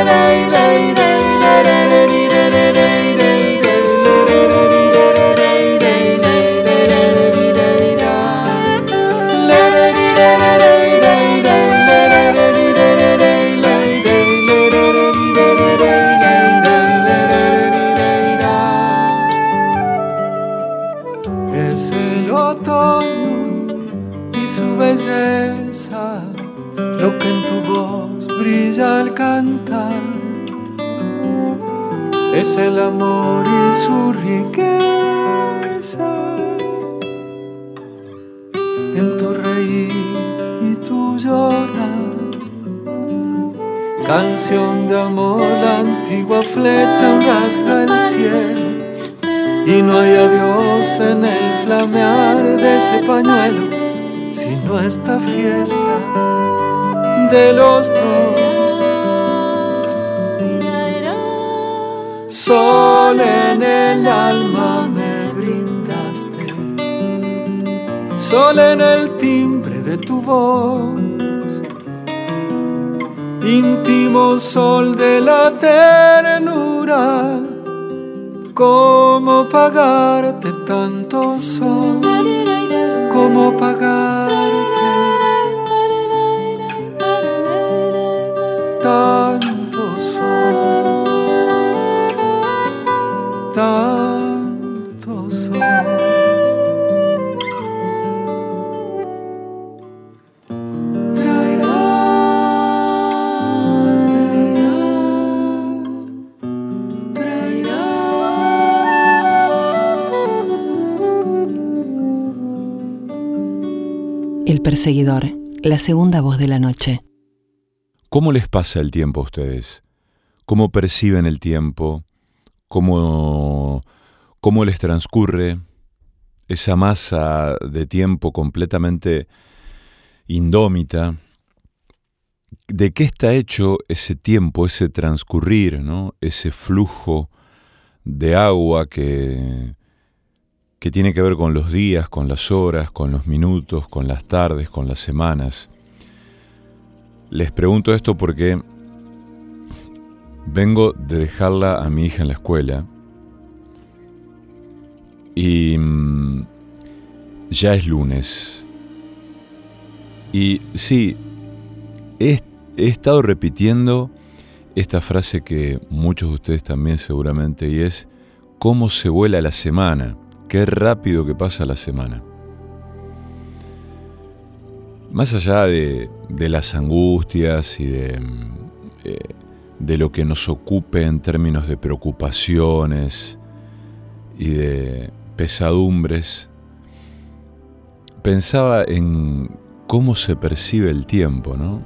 Es pañuelo, sino esta fiesta de los dos. Sol en el alma me brindaste, sol en el timbre de tu voz, íntimo sol de la ternura ¿Cómo pagarte tanto sol? ¿Cómo pagarte tanto sol? Tanto sol. Perseguidor, la segunda voz de la noche. ¿Cómo les pasa el tiempo a ustedes? ¿Cómo perciben el tiempo? ¿Cómo, cómo les transcurre esa masa de tiempo completamente indómita? ¿De qué está hecho ese tiempo, ese transcurrir, ¿no? ese flujo de agua que, que tiene que ver con los días, con las horas, con los minutos, con las tardes, con las semanas. Les pregunto esto porque vengo de dejarla a mi hija en la escuela y mm, ya es lunes. Y sí, he, he estado repitiendo esta frase que muchos de ustedes también seguramente y es cómo se vuela la semana. Qué rápido que pasa la semana. Más allá de, las angustias y de, eh, de lo que nos ocupe en términos de preocupaciones y de pesadumbres, pensaba en cómo se percibe el tiempo, ¿no?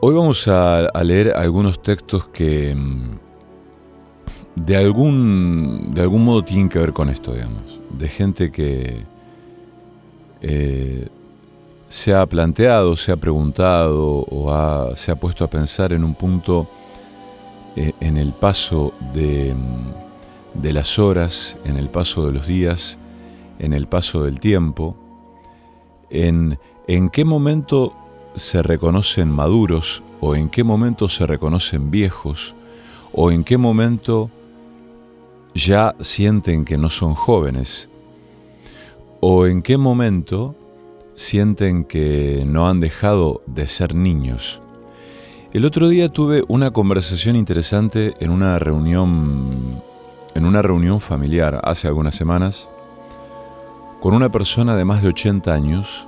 Hoy vamos a, a leer algunos textos que mm, de algún, de algún modo tienen que ver con esto, digamos, de gente que eh, se ha planteado, se ha preguntado o se ha puesto a pensar en un punto eh, en el paso de, de las horas, en el paso de los días, en el paso del tiempo, en en qué momento se reconocen maduros o en qué momento se reconocen viejos o en qué momento ya sienten que no son jóvenes? ¿O en qué momento sienten que no han dejado de ser niños. El otro día tuve una conversación interesante en una reunión en una reunión familiar hace algunas semanas con una persona de más de 80 años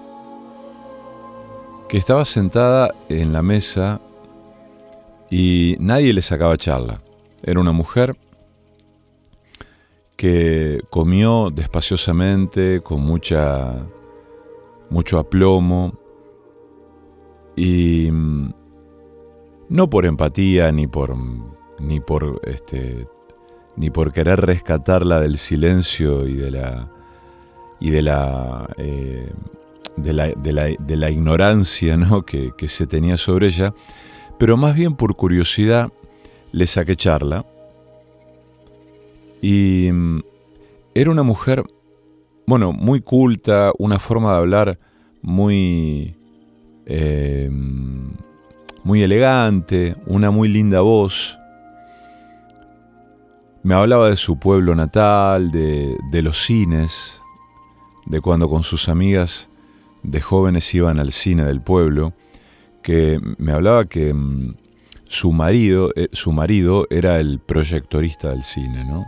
que estaba sentada en la mesa y nadie le sacaba charla. Era una mujer que comió despaciosamente, con mucha, mucho aplomo, y mm, no por empatía ni por, ni por, este, ni por querer rescatarla del silencio y de la, y de la, eh, de la, de la, ignorancia ¿no? que, que se tenía sobre ella, pero más bien por curiosidad le saqué charla y mm, era una mujer, bueno, muy culta, una forma de hablar muy, eh, muy elegante, una muy linda voz. Me hablaba de su pueblo natal, de, de los cines, de cuando con sus amigas de jóvenes iban al cine del pueblo, que me hablaba que mm, su marido, eh, su marido era el proyectorista del cine, ¿no?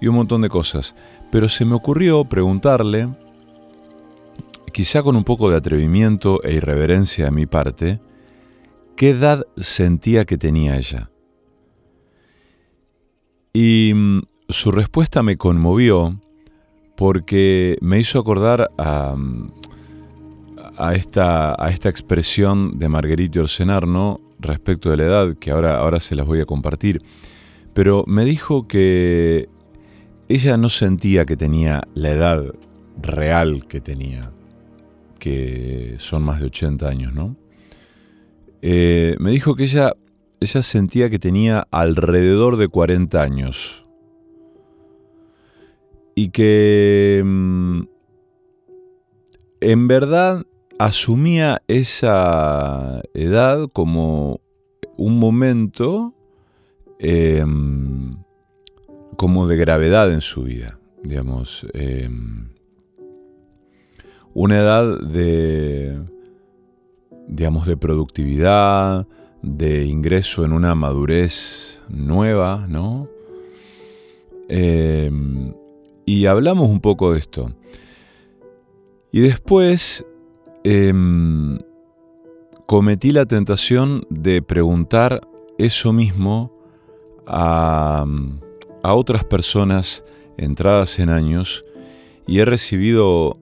Y un montón de cosas. Pero se me ocurrió preguntarle, quizá con un poco de atrevimiento e irreverencia de mi parte, qué edad sentía que tenía ella. Y mm, su respuesta me conmovió porque me hizo acordar a, mm, esta, a esta expresión de Marguerite Orsenarno respecto de la edad, que ahora, ahora se las voy a compartir. Pero me dijo que ella no sentía que tenía la edad real que tenía, que son más de 80 años, ¿no? Eh, me dijo que ella, ella sentía que tenía alrededor de 40 años y que mm, en verdad asumía esa edad como un momento em, como de gravedad en su vida, digamos. Em, una edad de, digamos, de productividad, de ingreso en una madurez nueva, ¿no? Em, y hablamos un poco de esto. Y después em, cometí la tentación de preguntar eso mismo a a otras personas entradas en años y he recibido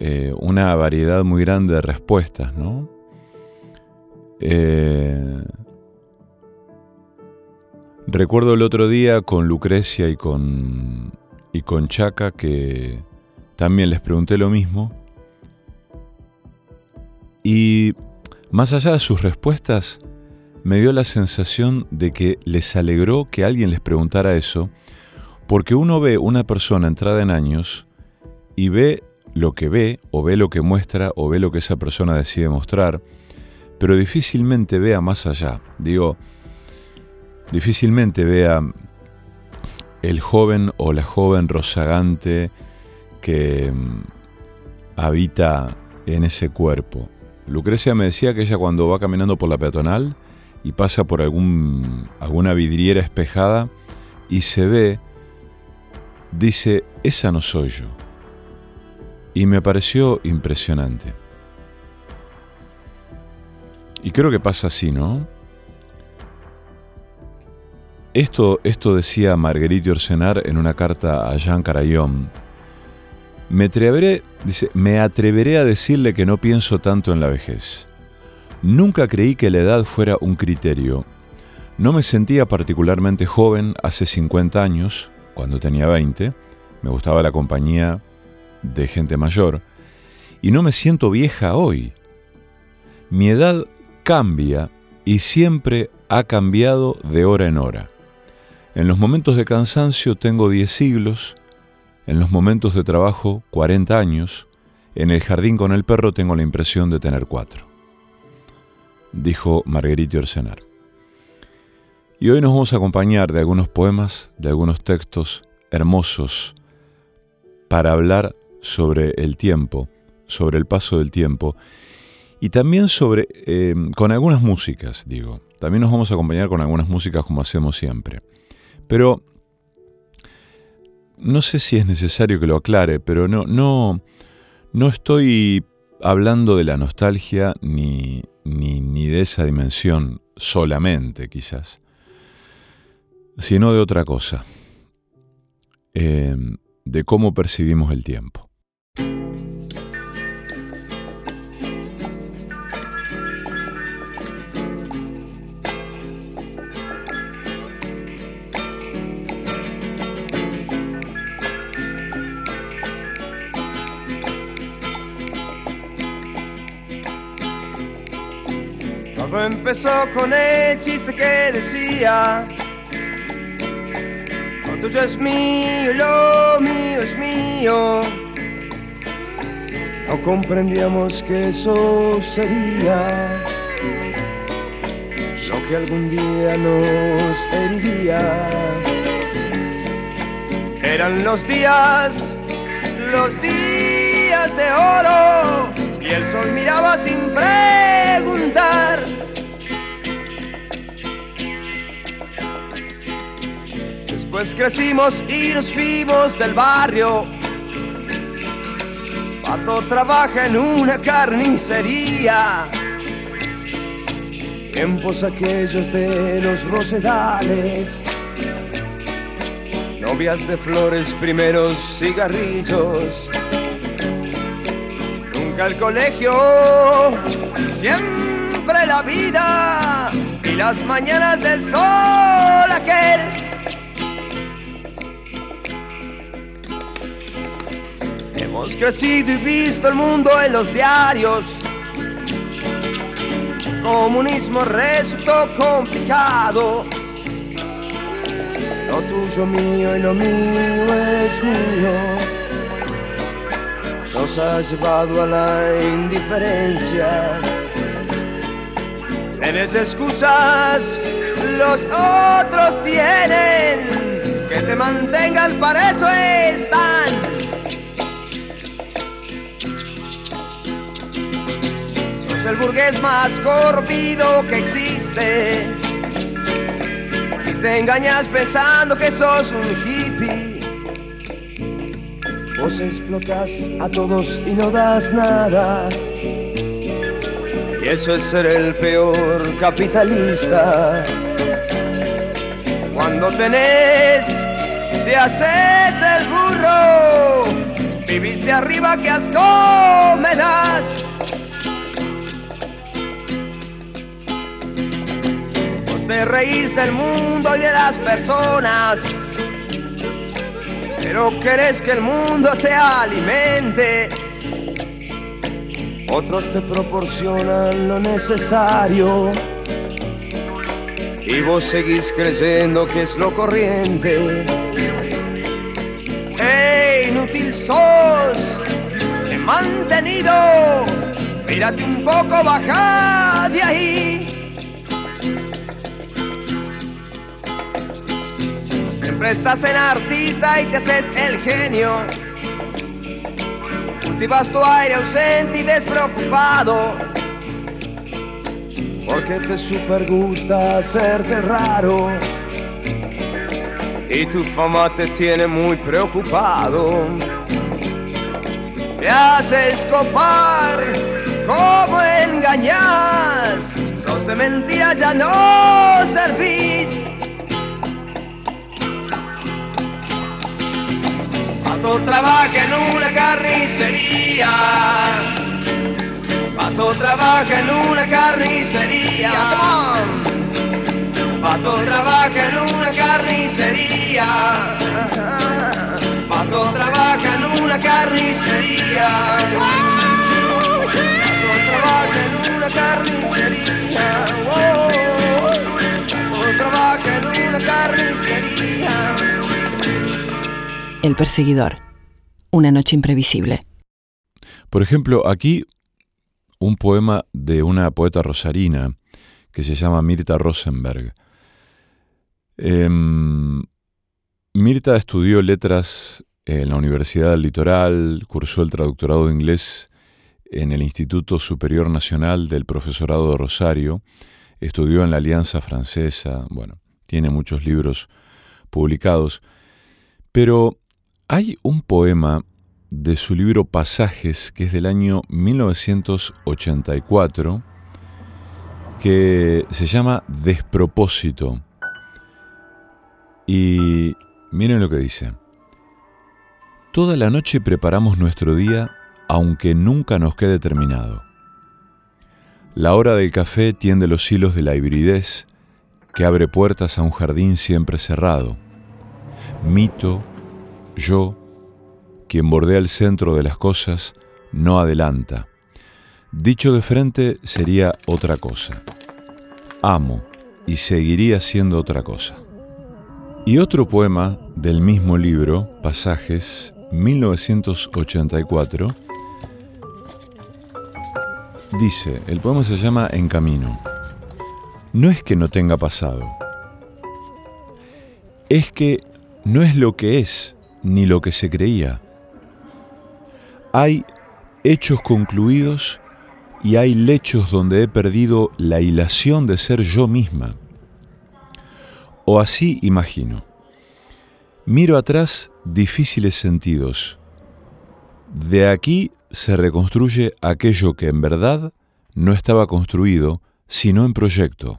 eh, una variedad muy grande de respuestas, ¿no? Eh, recuerdo el otro día con Lucrecia y con, y con Chaca que también les pregunté lo mismo. Y más allá de sus respuestas, me dio la sensación de que les alegró que alguien les preguntara eso, porque uno ve una persona entrada en años y ve lo que ve, o ve lo que muestra, o ve lo que esa persona decide mostrar, pero difícilmente vea más allá. Digo, difícilmente vea el joven o la joven rozagante que mm, habita en ese cuerpo. Lucrecia me decía que ella cuando va caminando por la peatonal, y pasa por algún, alguna vidriera espejada y se ve, dice, esa no soy yo. Y me pareció impresionante. Y creo que pasa así, ¿no? Esto, esto decía Marguerite Orsenar en una carta a Jean Carayón. Me atreveré, dice, me atreveré a decirle que no pienso tanto en la vejez. Nunca creí que la edad fuera un criterio. No me sentía particularmente joven hace 50 años, cuando tenía 20, me gustaba la compañía de gente mayor, y no me siento vieja hoy. Mi edad cambia y siempre ha cambiado de hora en hora. En los momentos de cansancio tengo 10 siglos, en los momentos de trabajo 40 años, en el jardín con el perro tengo la impresión de tener 4 dijo Marguerite Orsenar. Y hoy nos vamos a acompañar de algunos poemas, de algunos textos hermosos para hablar sobre el tiempo, sobre el paso del tiempo y también sobre, eh, con algunas músicas, digo. También nos vamos a acompañar con algunas músicas como hacemos siempre. Pero no sé si es necesario que lo aclare, pero no, no, no estoy hablando de la nostalgia ni, ni, de esa dimensión solamente, quizás, sino de otra cosa, eh, de cómo percibimos el tiempo. Empezó con el chiste que decía, lo tuyo es mío, lo mío es mío. No comprendíamos que eso sería lo que algún día nos heriría. Eran los días, los días de oro, y el sol miraba sin preguntar Pues crecimos y nos fuimos del barrio. Pato trabaja en una carnicería. Tiempos aquellos de los rosedales. Novias de flores, primeros cigarrillos. Nunca el colegio, siempre la vida y las mañanas del sol aquel Hemos crecido y visto el mundo en los diarios. Comunismo resultó complicado. Lo tuyo mío y lo mío es mío. Nos ha llevado a la indiferencia. Tienes excusas, los otros tienen. Que te mantengan, para eso están el burgués más corpido que existe. Y te engañas pensando que sos un hippie. Vos explotas a todos y no das nada. Y eso es ser el peor capitalista. Cuando tenés, te haces el burro. Viviste arriba, que asco me. Te reís del mundo y de las personas, pero querés que el mundo te alimente. Otros te proporcionan lo necesario y vos seguís creyendo que es lo corriente. ¡Hey, inútil sos! He mantenido. Mírate un poco, baja de ahí. Siempre estás en artista y te haces el genio. Cultivas tu aire ausente y despreocupado. Porque te super gusta hacerte raro. Y tu fama te tiene muy preocupado. Te haces copar, como engañas. Sos de mentira, ya no servís. Pato trabaja en una carnicería. Pato trabaja en una carnicería. Pato trabaja en una carnicería. Pato trabaja en una carnicería. Pato trabaja en una carnicería. Pato trabaja en una carnicería. El perseguidor. Una noche imprevisible. Por ejemplo, aquí un poema de una poeta rosarina que se llama Mirta Rosenberg. Em, Mirta estudió letras en la Universidad del Litoral, cursó el traductorado de inglés en el Instituto Superior Nacional del Profesorado de Rosario, estudió en la Alianza Francesa, bueno, tiene muchos libros publicados, pero hay un poema de su libro Pasajes, que es del año 1984, que se llama Despropósito. Y miren lo que dice. Toda la noche preparamos nuestro día aunque nunca nos quede terminado. La hora del café tiende los hilos de la hibridez que abre puertas a un jardín siempre cerrado. Mito, yo, quien bordea el centro de las cosas, no adelanta. Dicho de frente sería otra cosa. Amo y seguiría siendo otra cosa. Y otro poema del mismo libro, Pasajes, 1984, dice, el poema se llama En Camino. No es que no tenga pasado, es que no es lo que es ni lo que se creía. Hay hechos concluidos y hay lechos donde he perdido la hilación de ser yo misma. O así imagino. Miro atrás difíciles sentidos. De aquí se reconstruye aquello que en verdad no estaba construido, sino en proyecto.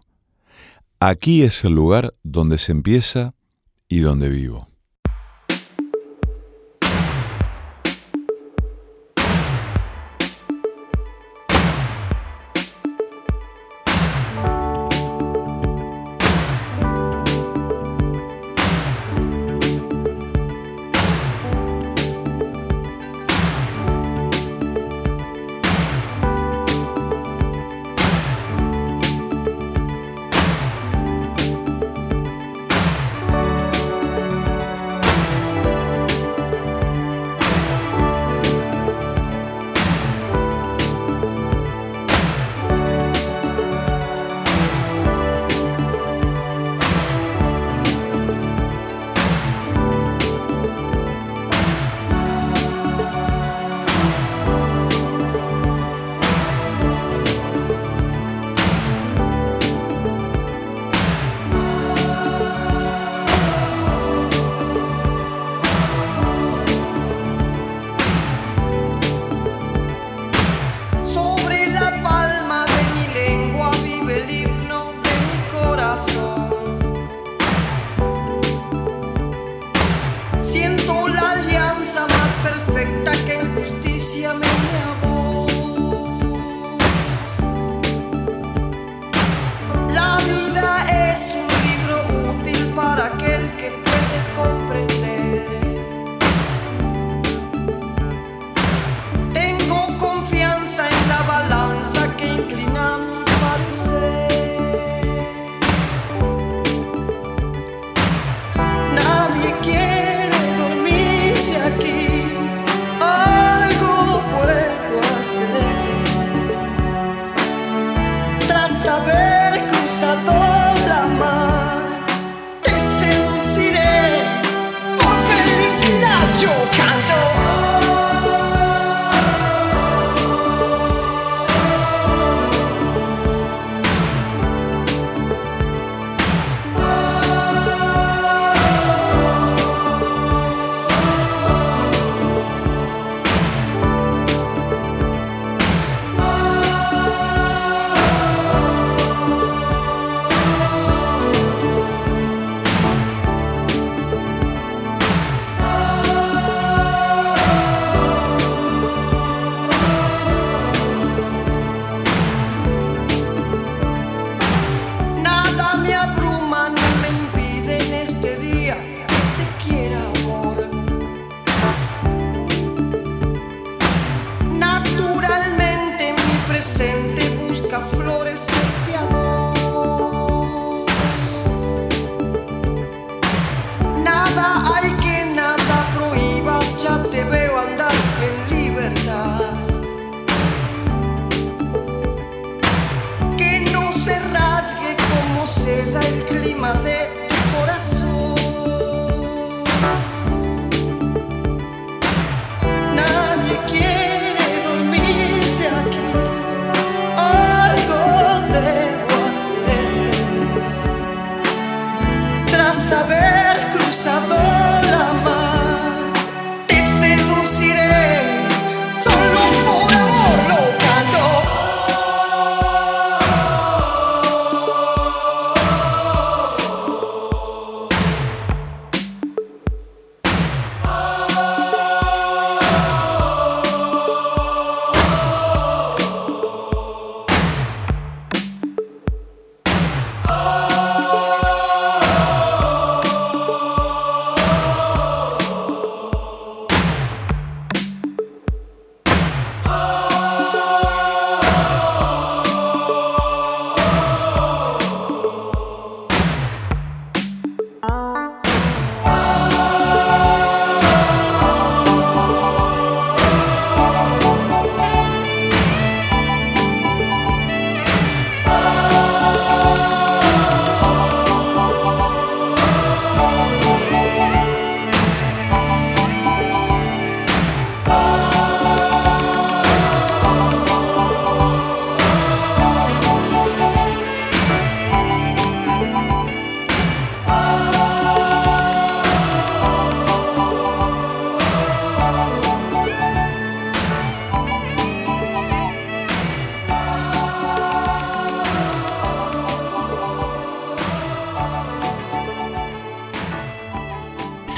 Aquí es el lugar donde se empieza y donde vivo.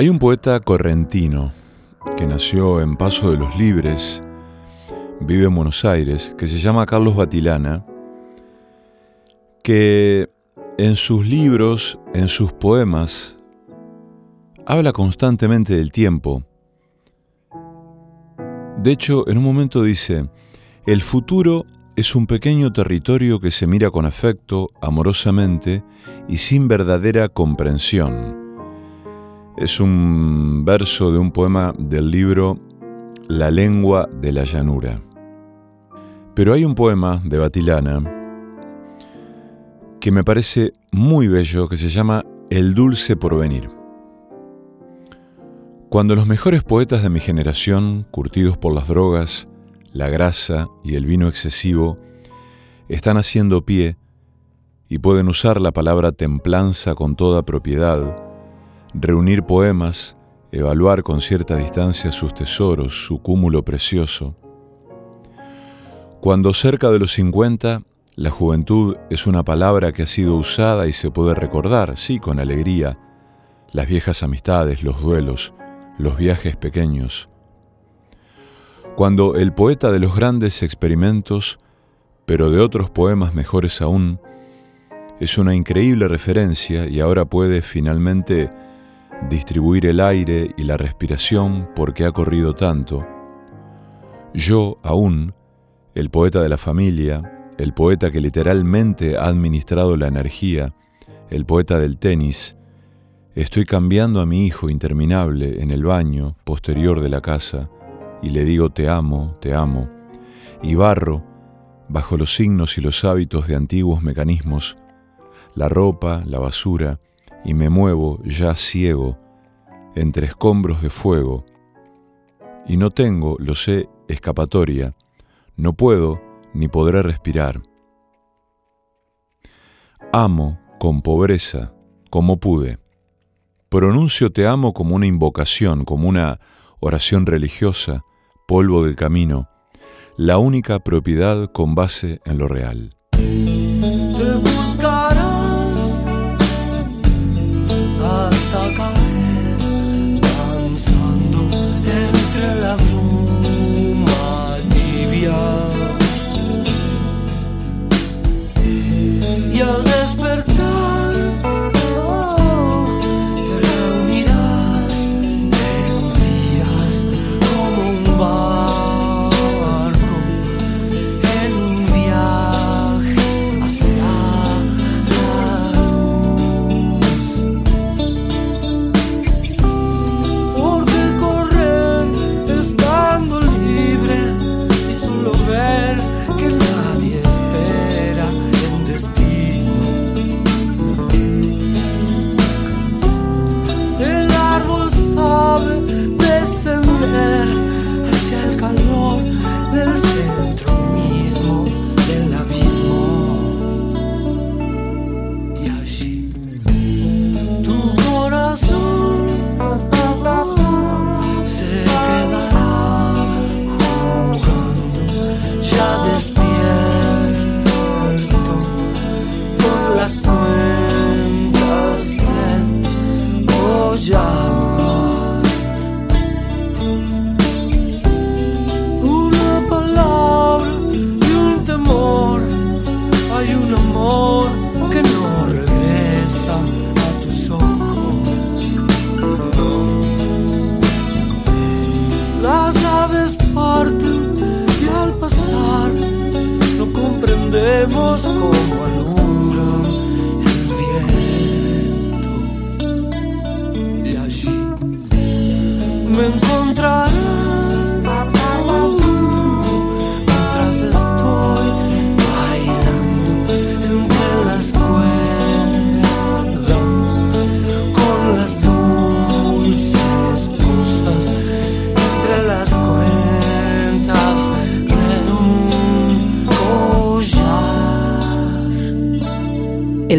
Hay un poeta correntino que nació en Paso de los Libres, vive en Buenos Aires, que se llama Carlos Batilana, que en sus libros, en sus poemas, habla constantemente del tiempo. De hecho, en un momento dice, el futuro es un pequeño territorio que se mira con afecto, amorosamente y sin verdadera comprensión es un verso de un poema del libro La lengua de la llanura. Pero hay un poema de Batilana que me parece muy bello que se llama El dulce porvenir. Cuando los mejores poetas de mi generación, curtidos por las drogas, la grasa y el vino excesivo, están haciendo pie y pueden usar la palabra templanza con toda propiedad, reunir poemas, evaluar con cierta distancia sus tesoros, su cúmulo precioso. Cuando cerca de los 50, la juventud es una palabra que ha sido usada y se puede recordar, sí, con alegría, las viejas amistades, los duelos, los viajes pequeños. Cuando el poeta de los grandes experimentos, pero de otros poemas mejores aún, es una increíble referencia y ahora puede finalmente distribuir el aire y la respiración porque ha corrido tanto. Yo aún, el poeta de la familia, el poeta que literalmente ha administrado la energía, el poeta del tenis, estoy cambiando a mi hijo interminable en el baño posterior de la casa y le digo te amo, te amo, y barro, bajo los signos y los hábitos de antiguos mecanismos, la ropa, la basura, y me muevo ya ciego entre escombros de fuego, y no tengo, lo sé, escapatoria, no puedo ni podré respirar. Amo con pobreza, como pude. Pronuncio te amo como una invocación, como una oración religiosa, polvo del camino, la única propiedad con base en lo real.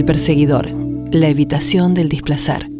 Perseguidor, la evitación del displacer.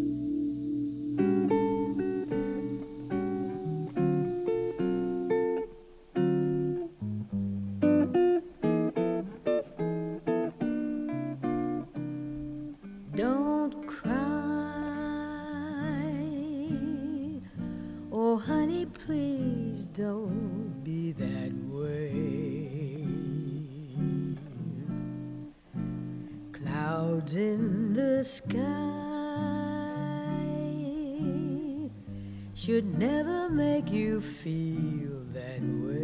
feel that way.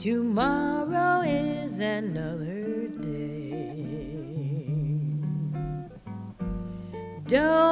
Tomorrow is another day. Don't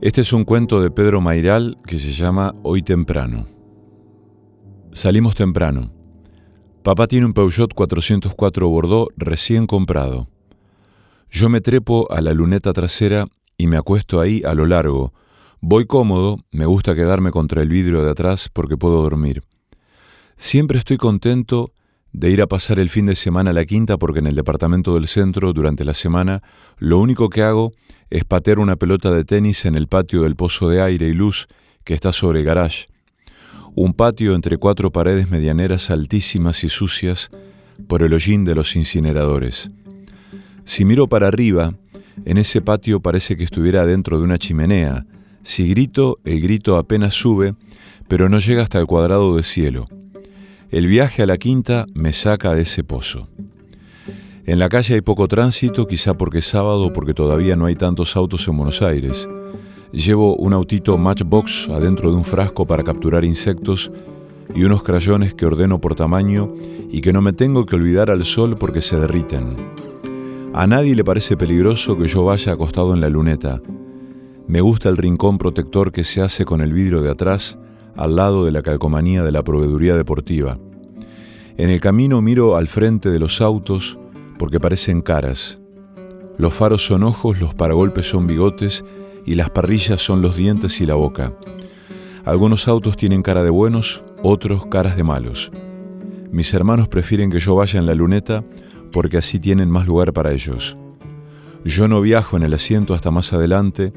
Este es un cuento de Pedro Mairal que se llama Hoy temprano. Salimos temprano. Papá tiene un Peugeot 404 Bordeaux recién comprado. Yo me trepo a la luneta trasera y me acuesto ahí a lo largo. Voy cómodo, me gusta quedarme contra el vidrio de atrás porque puedo dormir. Siempre estoy contento de ir a pasar el fin de semana a la quinta porque en el departamento del centro durante la semana lo único que hago es patear una pelota de tenis en el patio del pozo de aire y luz que está sobre el garage. Un patio entre cuatro paredes medianeras altísimas y sucias por el hollín de los incineradores. Si miro para arriba, en ese patio parece que estuviera dentro de una chimenea. Si grito, el grito apenas sube, pero no llega hasta el cuadrado de cielo. El viaje a la quinta me saca de ese pozo. En la calle hay poco tránsito, quizá porque es sábado porque todavía no hay tantos autos en Buenos Aires. Llevo un autito Matchbox adentro de un frasco para capturar insectos y unos crayones que ordeno por tamaño y que no me tengo que olvidar al sol porque se derriten. A nadie le parece peligroso que yo vaya acostado en la luneta. Me gusta el rincón protector que se hace con el vidrio de atrás al lado de la calcomanía de la proveeduría deportiva. En el camino miro al frente de los autos porque parecen caras. Los faros son ojos, los paragolpes son bigotes y las parrillas son los dientes y la boca. Algunos autos tienen cara de buenos, otros caras de malos. Mis hermanos prefieren que yo vaya en la luneta porque así tienen más lugar para ellos. Yo no viajo en el asiento hasta más adelante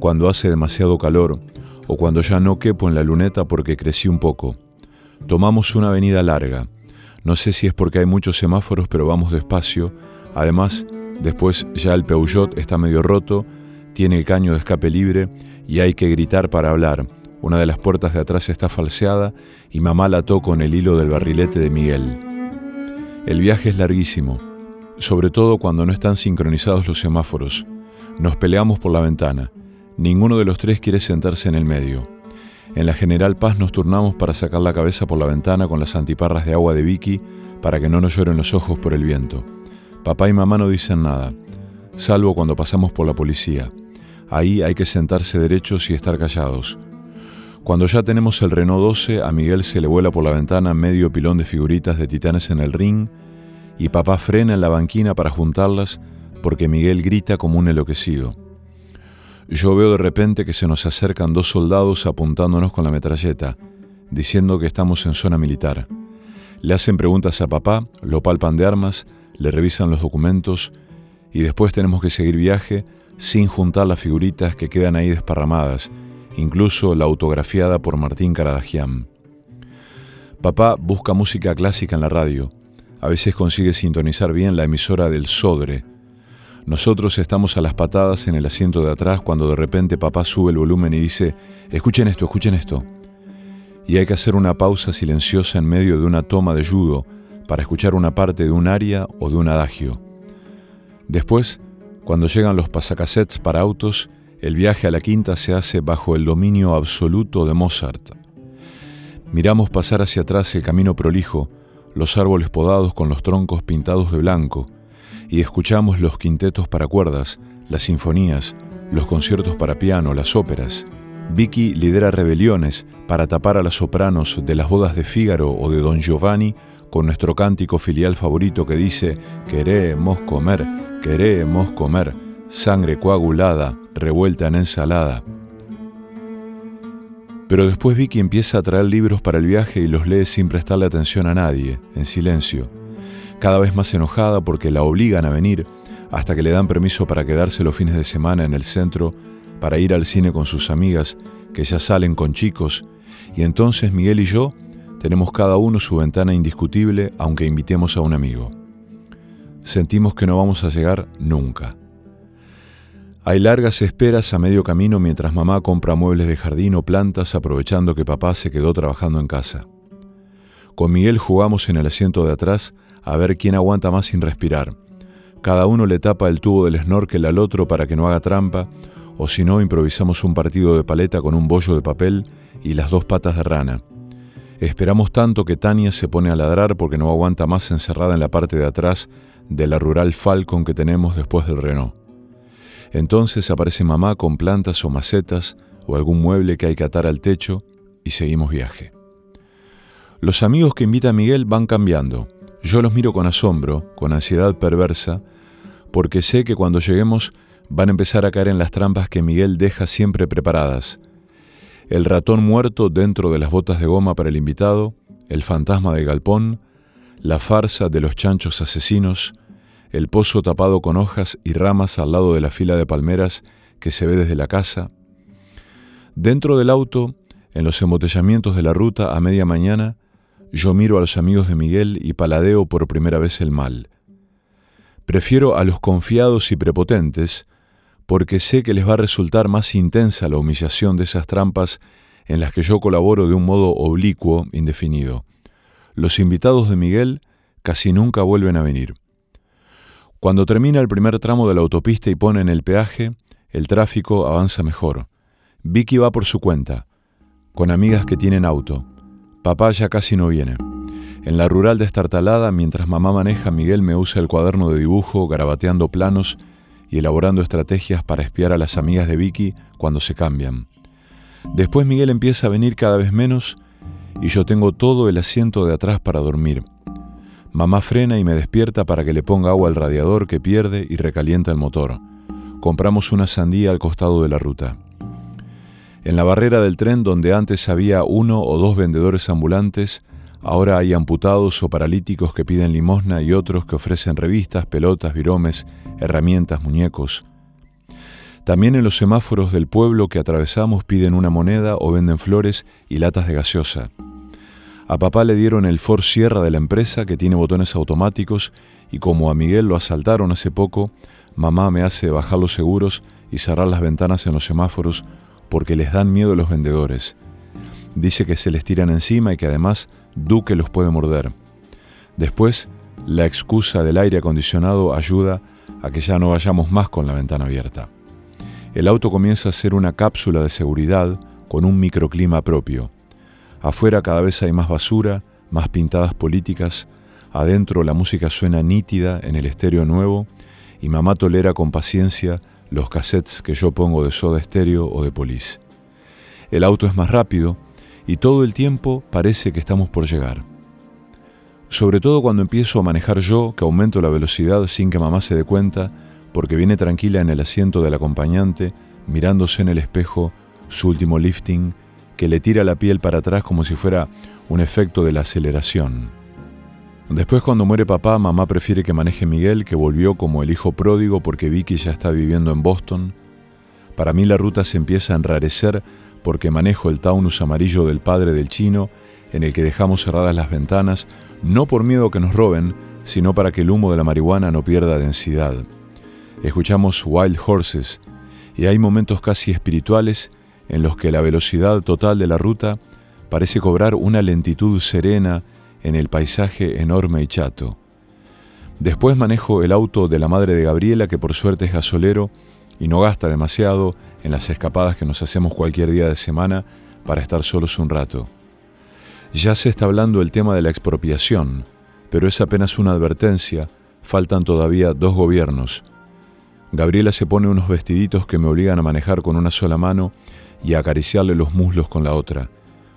cuando hace demasiado calor o cuando ya no quepo en la luneta porque crecí un poco. Tomamos una avenida larga. No sé si es porque hay muchos semáforos, pero vamos despacio. Además, después ya el Peugeot está medio roto, tiene el caño de escape libre y hay que gritar para hablar. Una de las puertas de atrás está falseada y mamá la ató con el hilo del barrilete de Miguel. El viaje es larguísimo, sobre todo cuando no están sincronizados los semáforos. Nos peleamos por la ventana. Ninguno de los tres quiere sentarse en el medio. En la General Paz nos turnamos para sacar la cabeza por la ventana con las antiparras de agua de Vicky para que no nos lloren los ojos por el viento. Papá y mamá no dicen nada, salvo cuando pasamos por la policía. Ahí hay que sentarse derechos y estar callados. Cuando ya tenemos el Renault 12, a Miguel se le vuela por la ventana medio pilón de figuritas de titanes en el ring y papá frena en la banquina para juntarlas porque Miguel grita como un enloquecido. Yo veo de repente que se nos acercan dos soldados apuntándonos con la metralleta, diciendo que estamos en zona militar. Le hacen preguntas a papá, lo palpan de armas, le revisan los documentos y después tenemos que seguir viaje sin juntar las figuritas que quedan ahí desparramadas, incluso la autografiada por Martín Caradagian. Papá busca música clásica en la radio. A veces consigue sintonizar bien la emisora del Sodre, nosotros estamos a las patadas en el asiento de atrás cuando de repente papá sube el volumen y dice, escuchen esto, escuchen esto. Y hay que hacer una pausa silenciosa en medio de una toma de judo para escuchar una parte de un aria o de un adagio. Después, cuando llegan los pasacassettes para autos, el viaje a la quinta se hace bajo el dominio absoluto de Mozart. Miramos pasar hacia atrás el camino prolijo, los árboles podados con los troncos pintados de blanco, y escuchamos los quintetos para cuerdas, las sinfonías, los conciertos para piano, las óperas. Vicky lidera rebeliones para tapar a las sopranos de las bodas de Fígaro o de Don Giovanni con nuestro cántico filial favorito que dice queremos comer, queremos comer, sangre coagulada, revuelta en ensalada. Pero después Vicky empieza a traer libros para el viaje y los lee sin prestarle atención a nadie, en silencio cada vez más enojada porque la obligan a venir, hasta que le dan permiso para quedarse los fines de semana en el centro, para ir al cine con sus amigas, que ya salen con chicos, y entonces Miguel y yo tenemos cada uno su ventana indiscutible aunque invitemos a un amigo. Sentimos que no vamos a llegar nunca. Hay largas esperas a medio camino mientras mamá compra muebles de jardín o plantas aprovechando que papá se quedó trabajando en casa. Con Miguel jugamos en el asiento de atrás a ver quién aguanta más sin respirar. Cada uno le tapa el tubo del snorkel al otro para que no haga trampa, o si no, improvisamos un partido de paleta con un bollo de papel y las dos patas de rana. Esperamos tanto que Tania se pone a ladrar porque no aguanta más encerrada en la parte de atrás de la rural Falcon que tenemos después del Renault. Entonces aparece mamá con plantas o macetas o algún mueble que hay que atar al techo y seguimos viaje. Los amigos que invita Miguel van cambiando. Yo los miro con asombro, con ansiedad perversa, porque sé que cuando lleguemos van a empezar a caer en las trampas que Miguel deja siempre preparadas. El ratón muerto dentro de las botas de goma para el invitado, el fantasma del galpón, la farsa de los chanchos asesinos, el pozo tapado con hojas y ramas al lado de la fila de palmeras que se ve desde la casa. Dentro del auto, en los embotellamientos de la ruta a media mañana, yo miro a los amigos de Miguel y paladeo por primera vez el mal. Prefiero a los confiados y prepotentes, porque sé que les va a resultar más intensa la humillación de esas trampas en las que yo colaboro de un modo oblicuo, indefinido. Los invitados de Miguel casi nunca vuelven a venir. Cuando termina el primer tramo de la autopista y ponen el peaje, el tráfico avanza mejor. Vicky va por su cuenta, con amigas que tienen auto. Papá ya casi no viene. En la rural destartalada, mientras mamá maneja, Miguel me usa el cuaderno de dibujo, garabateando planos y elaborando estrategias para espiar a las amigas de Vicky cuando se cambian. Después Miguel empieza a venir cada vez menos y yo tengo todo el asiento de atrás para dormir. Mamá frena y me despierta para que le ponga agua al radiador que pierde y recalienta el motor. Compramos una sandía al costado de la ruta. En la barrera del tren donde antes había uno o dos vendedores ambulantes, ahora hay amputados o paralíticos que piden limosna y otros que ofrecen revistas, pelotas, viromes, herramientas, muñecos. También en los semáforos del pueblo que atravesamos piden una moneda o venden flores y latas de gaseosa. A papá le dieron el Ford Sierra de la empresa que tiene botones automáticos y como a Miguel lo asaltaron hace poco, mamá me hace bajar los seguros y cerrar las ventanas en los semáforos porque les dan miedo los vendedores. Dice que se les tiran encima y que además Duque los puede morder. Después, la excusa del aire acondicionado ayuda a que ya no vayamos más con la ventana abierta el auto comienza a ser una cápsula de seguridad con un microclima propio. Afuera cada vez hay más basura, más pintadas políticas, adentro la música suena nítida en el estéreo nuevo y mamá tolera con paciencia los cassettes que yo pongo de soda estéreo o de polis. El auto es más rápido y todo el tiempo parece que estamos por llegar. Sobre todo cuando empiezo a manejar yo, que aumento la velocidad sin que mamá se dé cuenta, porque viene tranquila en el asiento del acompañante, mirándose en el espejo su último lifting, que le tira la piel para atrás como si fuera un efecto de la aceleración. Después cuando muere papá, mamá prefiere que maneje Miguel, que volvió como el hijo pródigo porque Vicky ya está viviendo en Boston. Para mí la ruta se empieza a enrarecer porque manejo el Taunus amarillo del padre del chino, en el que dejamos cerradas las ventanas, no por miedo que nos roben, sino para que el humo de la marihuana no pierda densidad escuchamos Wild Horses y hay momentos casi espirituales en los que la velocidad total de la ruta parece cobrar una lentitud serena en el paisaje enorme y chato. Después manejo el auto de la madre de Gabriela, que por suerte es gasolero y no gasta demasiado en las escapadas que nos hacemos cualquier día de semana para estar solos un rato. Ya se está hablando el tema de la expropiación, pero es apenas una advertencia, faltan todavía dos gobiernos, Gabriela se pone unos vestiditos que me obligan a manejar con una sola mano y a acariciarle los muslos con la otra,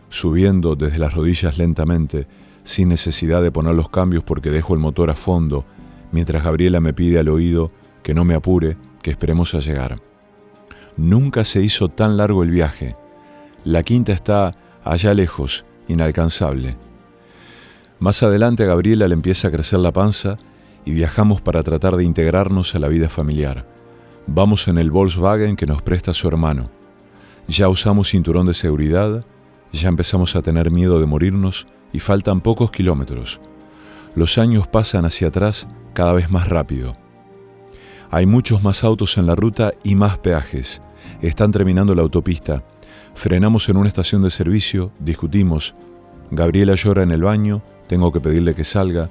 subiendo desde las rodillas lentamente, sin necesidad de poner los cambios porque dejo el motor a fondo, mientras Gabriela me pide al oído que no me apure, que esperemos a llegar. Nunca se hizo tan largo el viaje. La quinta está allá lejos, inalcanzable. Más adelante a Gabriela le empieza a crecer la panza y viajamos para tratar de integrarnos a la vida familiar. Vamos en el Volkswagen que nos presta su hermano. Ya usamos cinturón de seguridad, ya empezamos a tener miedo de morirnos y faltan pocos kilómetros. Los años pasan hacia atrás cada vez más rápido. Hay muchos más autos en la ruta y más peajes. Están terminando la autopista. Frenamos en una estación de servicio, discutimos. Gabriela llora en el baño, tengo que pedirle que salga.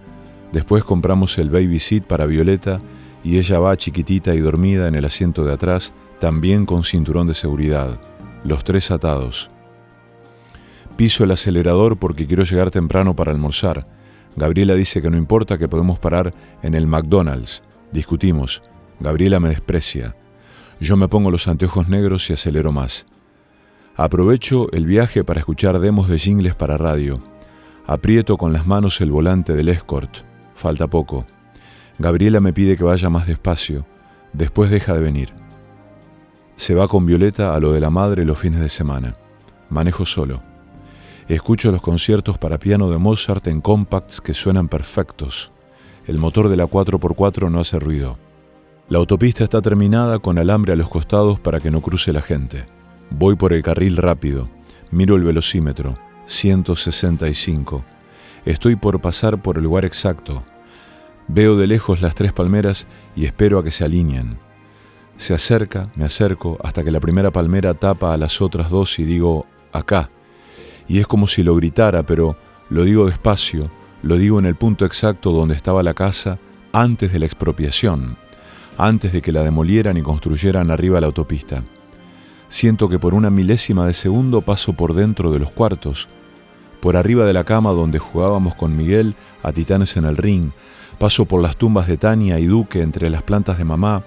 Después compramos el baby seat para Violeta y ella va chiquitita y dormida en el asiento de atrás, también con cinturón de seguridad, los tres atados. Piso el acelerador porque quiero llegar temprano para almorzar. Gabriela dice que no importa que podemos parar en el McDonald's. Discutimos. Gabriela me desprecia. Yo me pongo los anteojos negros y acelero más. Aprovecho el viaje para escuchar demos de jingles para radio. Aprieto con las manos el volante del Escort. Falta poco. Gabriela me pide que vaya más despacio. Después deja de venir. Se va con Violeta a lo de la madre los fines de semana. Manejo solo. Escucho los conciertos para piano de Mozart en compacts que suenan perfectos. El motor de la 4x4 no hace ruido. La autopista está terminada con alambre a los costados para que no cruce la gente. Voy por el carril rápido. Miro el velocímetro. 165. Estoy por pasar por el lugar exacto. Veo de lejos las tres palmeras y espero a que se alineen. Se acerca, me acerco, hasta que la primera palmera tapa a las otras dos y digo, acá. Y es como si lo gritara, pero lo digo despacio, lo digo en el punto exacto donde estaba la casa antes de la expropiación antes de que la demolieran y construyeran arriba la autopista. Siento que por una milésima de segundo paso por dentro de los cuartos, por arriba de la cama donde jugábamos con Miguel a titanes en el ring, paso por las tumbas de Tania y Duque entre las plantas de mamá,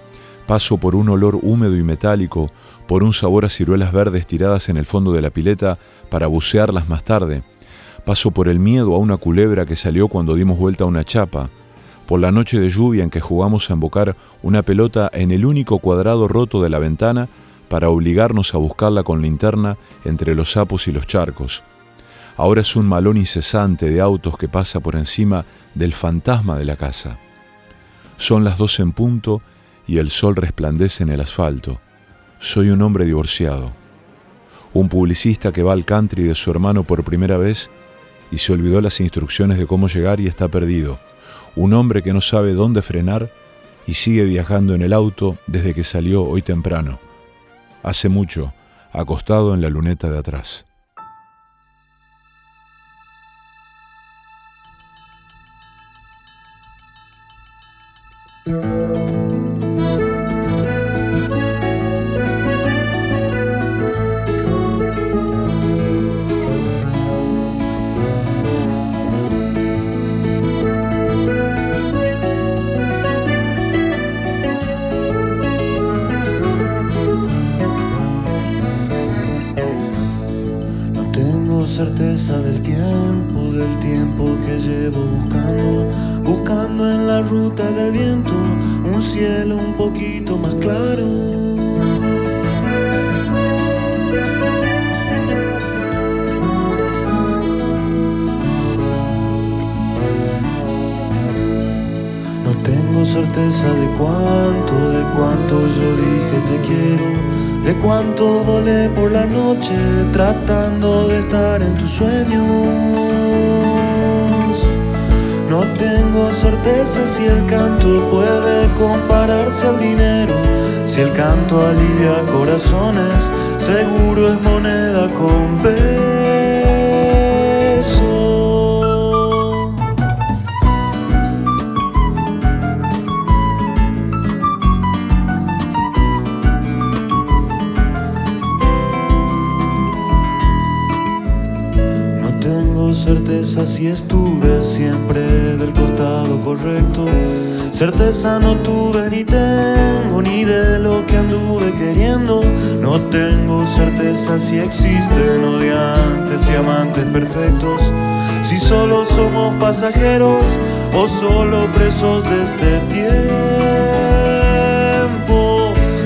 paso por un olor húmedo y metálico, por un sabor a ciruelas verdes tiradas en el fondo de la pileta para bucearlas más tarde, paso por el miedo a una culebra que salió cuando dimos vuelta a una chapa, por la noche de lluvia en que jugamos a embocar una pelota en el único cuadrado roto de la ventana para obligarnos a buscarla con linterna entre los sapos y los charcos. Ahora es un malón incesante de autos que pasa por encima del fantasma de la casa. Son las dos en punto y el sol resplandece en el asfalto. Soy un hombre divorciado. Un publicista que va al country de su hermano por primera vez y se olvidó las instrucciones de cómo llegar y está perdido un hombre que no sabe dónde frenar y sigue viajando en el auto desde que salió hoy temprano, hace mucho, acostado en la luneta de atrás. Canto puede compararse al dinero. Si el canto alivia corazones, seguro es moneda pasajeros o solo presos de este tiempo.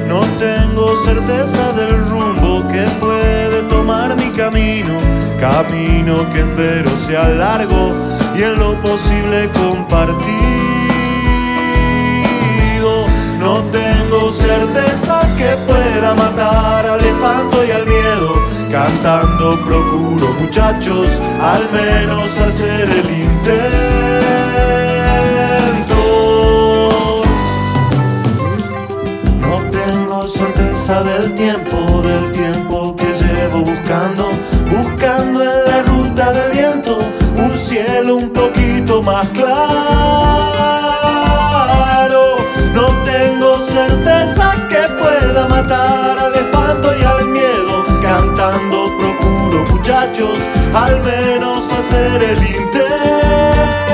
No tengo certeza del rumbo que puede tomar mi camino camino que espero sea largo y en lo posible compartido. No tengo certeza que pueda matar al espanto y al miedo. Cantando procuro muchachos al menos hacer el intento. No tengo certeza del tiempo, del tiempo que llevo buscando buscando en la ruta del viento un cielo un poquito más claro. No tengo certeza que pueda matar al al menos hacer el intento.